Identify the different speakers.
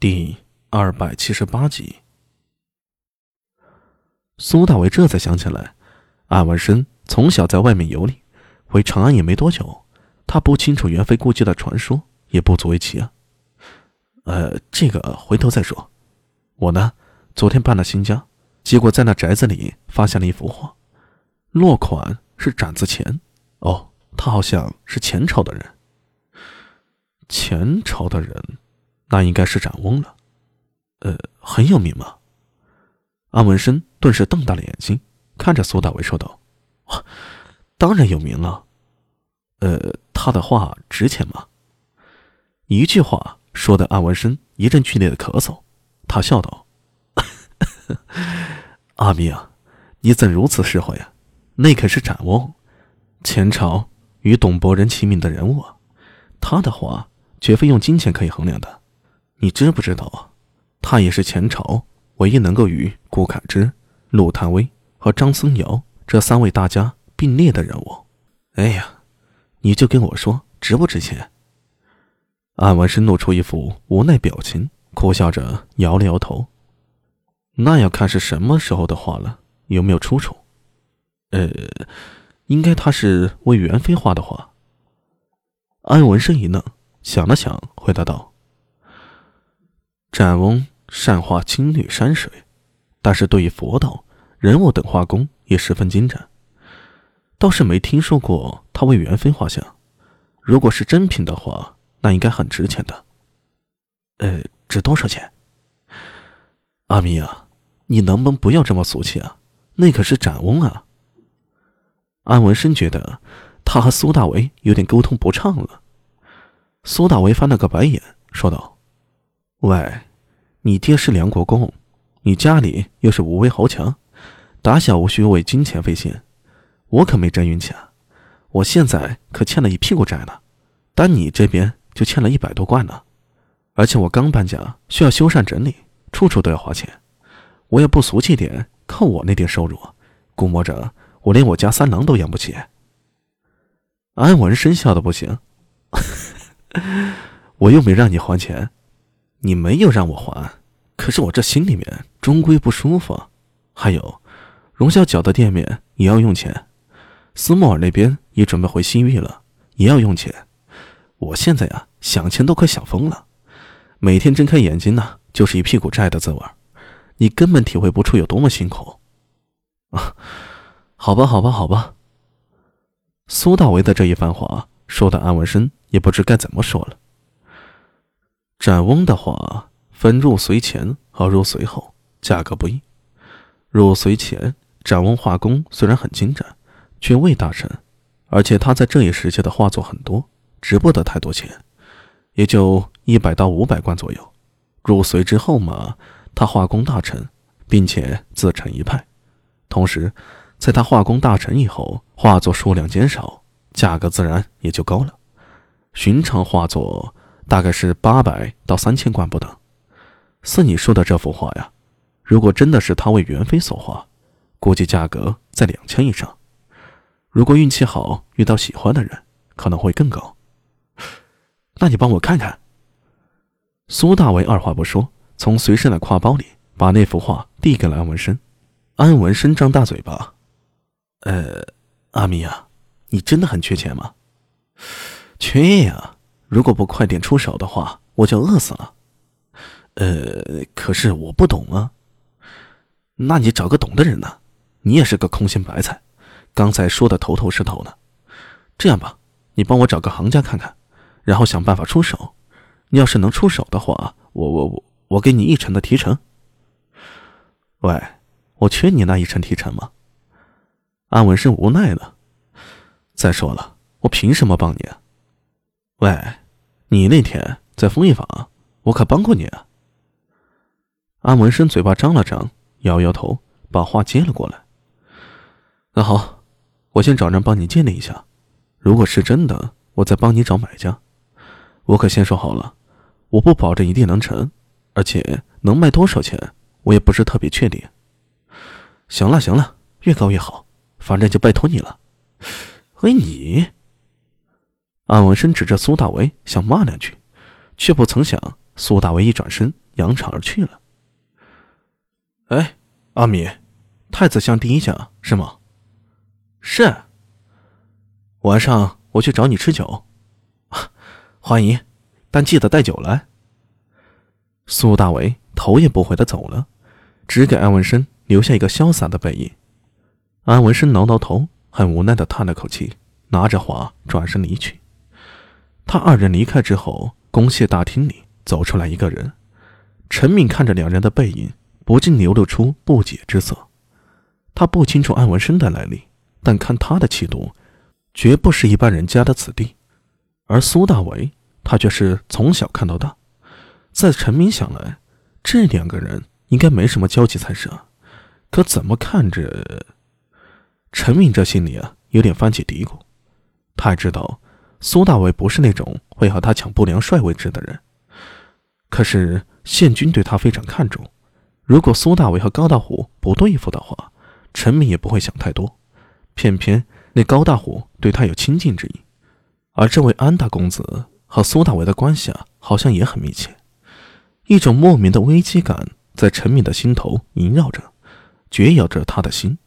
Speaker 1: 第二百七十八集，苏大伟这才想起来，安文生从小在外面游历，回长安也没多久，他不清楚元妃故居的传说，也不足为奇啊。呃，这个回头再说。我呢，昨天搬了新家，结果在那宅子里发现了一幅画，落款是展子虔。哦，他好像是前朝的人。前朝的人。那应该是展翁了，呃，很有名吗？安文生顿时瞪大了眼睛，看着苏大为说道：“当然有名了。呃，他的画值钱吗？”一句话说的安文生一阵剧烈的咳嗽，他笑道：“阿明啊，你怎如此实惠呀？那可是展翁，前朝与董伯仁齐名的人物啊，他的画绝非用金钱可以衡量的。”你知不知道啊，他也是前朝唯一能够与顾恺之、陆探微和张僧繇这三位大家并列的人物。哎呀，你就跟我说值不值钱？安文生露出一副无奈表情，苦笑着摇了摇头。那要看是什么时候的画了，有没有出处？呃，应该他是为元妃画的画。安文生一愣，想了想，回答道。展翁善画青绿山水，但是对于佛道、人物等画工也十分精湛。倒是没听说过他为元妃画像。如果是真品的话，那应该很值钱的。呃，值多少钱？阿弥啊，你能不能不要这么俗气啊？那可是展翁啊！安文生觉得他和苏大为有点沟通不畅了。苏大为翻了个白眼，说道。喂，你爹是梁国公，你家里又是武威豪强，打小无需为金钱费心。我可没沾运气啊！我现在可欠了一屁股债呢，但你这边就欠了一百多贯呢。而且我刚搬家，需要修缮整理，处处都要花钱。我也不俗气点，靠我那点收入，估摸着我连我家三郎都养不起。安文生笑的不行，我又没让你还钱。你没有让我还，可是我这心里面终归不舒服。还有，荣小脚的店面也要用钱，斯莫尔那边也准备回西域了，也要用钱。我现在呀，想钱都快想疯了，每天睁开眼睛呢，就是一屁股债的滋味你根本体会不出有多么辛苦。啊，好吧，好吧，好吧。苏大为的这一番话说的安文生也不知该怎么说了。展翁的画分入随前和入随后，价格不一。入随前，展翁画工虽然很精湛，却未大成，而且他在这一时期的画作很多，值不得太多钱，也就一百到五百贯左右。入隋之后嘛，他画工大成，并且自成一派。同时，在他画工大成以后，画作数量减少，价格自然也就高了。寻常画作。大概是八百到三千贯不等。似你说的这幅画呀，如果真的是他为元妃所画，估计价格在两千以上。如果运气好遇到喜欢的人，可能会更高。那你帮我看看。苏大为二话不说，从随身的挎包里把那幅画递给了安文生。安文生张大嘴巴：“呃，阿米啊，你真的很缺钱吗？”“缺呀。”如果不快点出手的话，我就饿死了。呃，可是我不懂啊。那你找个懂的人呢？你也是个空心白菜，刚才说的头头是头呢。这样吧，你帮我找个行家看看，然后想办法出手。你要是能出手的话，我我我我给你一成的提成。喂，我缺你那一成提成吗？安文生无奈了。再说了，我凭什么帮你啊？喂，你那天在丰益坊，我可帮过你啊。安文生嘴巴张了张，摇摇头，把话接了过来。那好，我先找人帮你鉴定一下，如果是真的，我再帮你找买家。我可先说好了，我不保证一定能成，而且能卖多少钱，我也不是特别确定。行了行了，越高越好，反正就拜托你了。喂，你。安文生指着苏大为想骂两句，却不曾想苏大为一转身，扬长而去了。哎，阿米，太子巷第一家是吗？
Speaker 2: 是。
Speaker 1: 晚上我去找你吃酒，
Speaker 2: 欢迎，但记得带酒来。
Speaker 1: 苏大为头也不回的走了，只给安文生留下一个潇洒的背影。安文生挠挠头，很无奈的叹了口气，拿着花转身离去。他二人离开之后，公谢大厅里走出来一个人。陈敏看着两人的背影，不禁流露出不解之色。他不清楚安文生的来历，但看他的气度，绝不是一般人家的子弟。而苏大为，他却是从小看到大。在陈明想来，这两个人应该没什么交集才是啊。可怎么看着，陈明这心里啊有点翻起嘀咕。他也知道苏大伟不是那种会和他抢不良帅位置的人。可是宪军对他非常看重，如果苏大伟和高大虎不对付的话，陈明也不会想太多。偏偏那高大虎对他有亲近之意，而这位安大公子和苏大伟的关系啊，好像也很密切。一种莫名的危机感在陈敏的心头萦绕着，绝咬着他的心。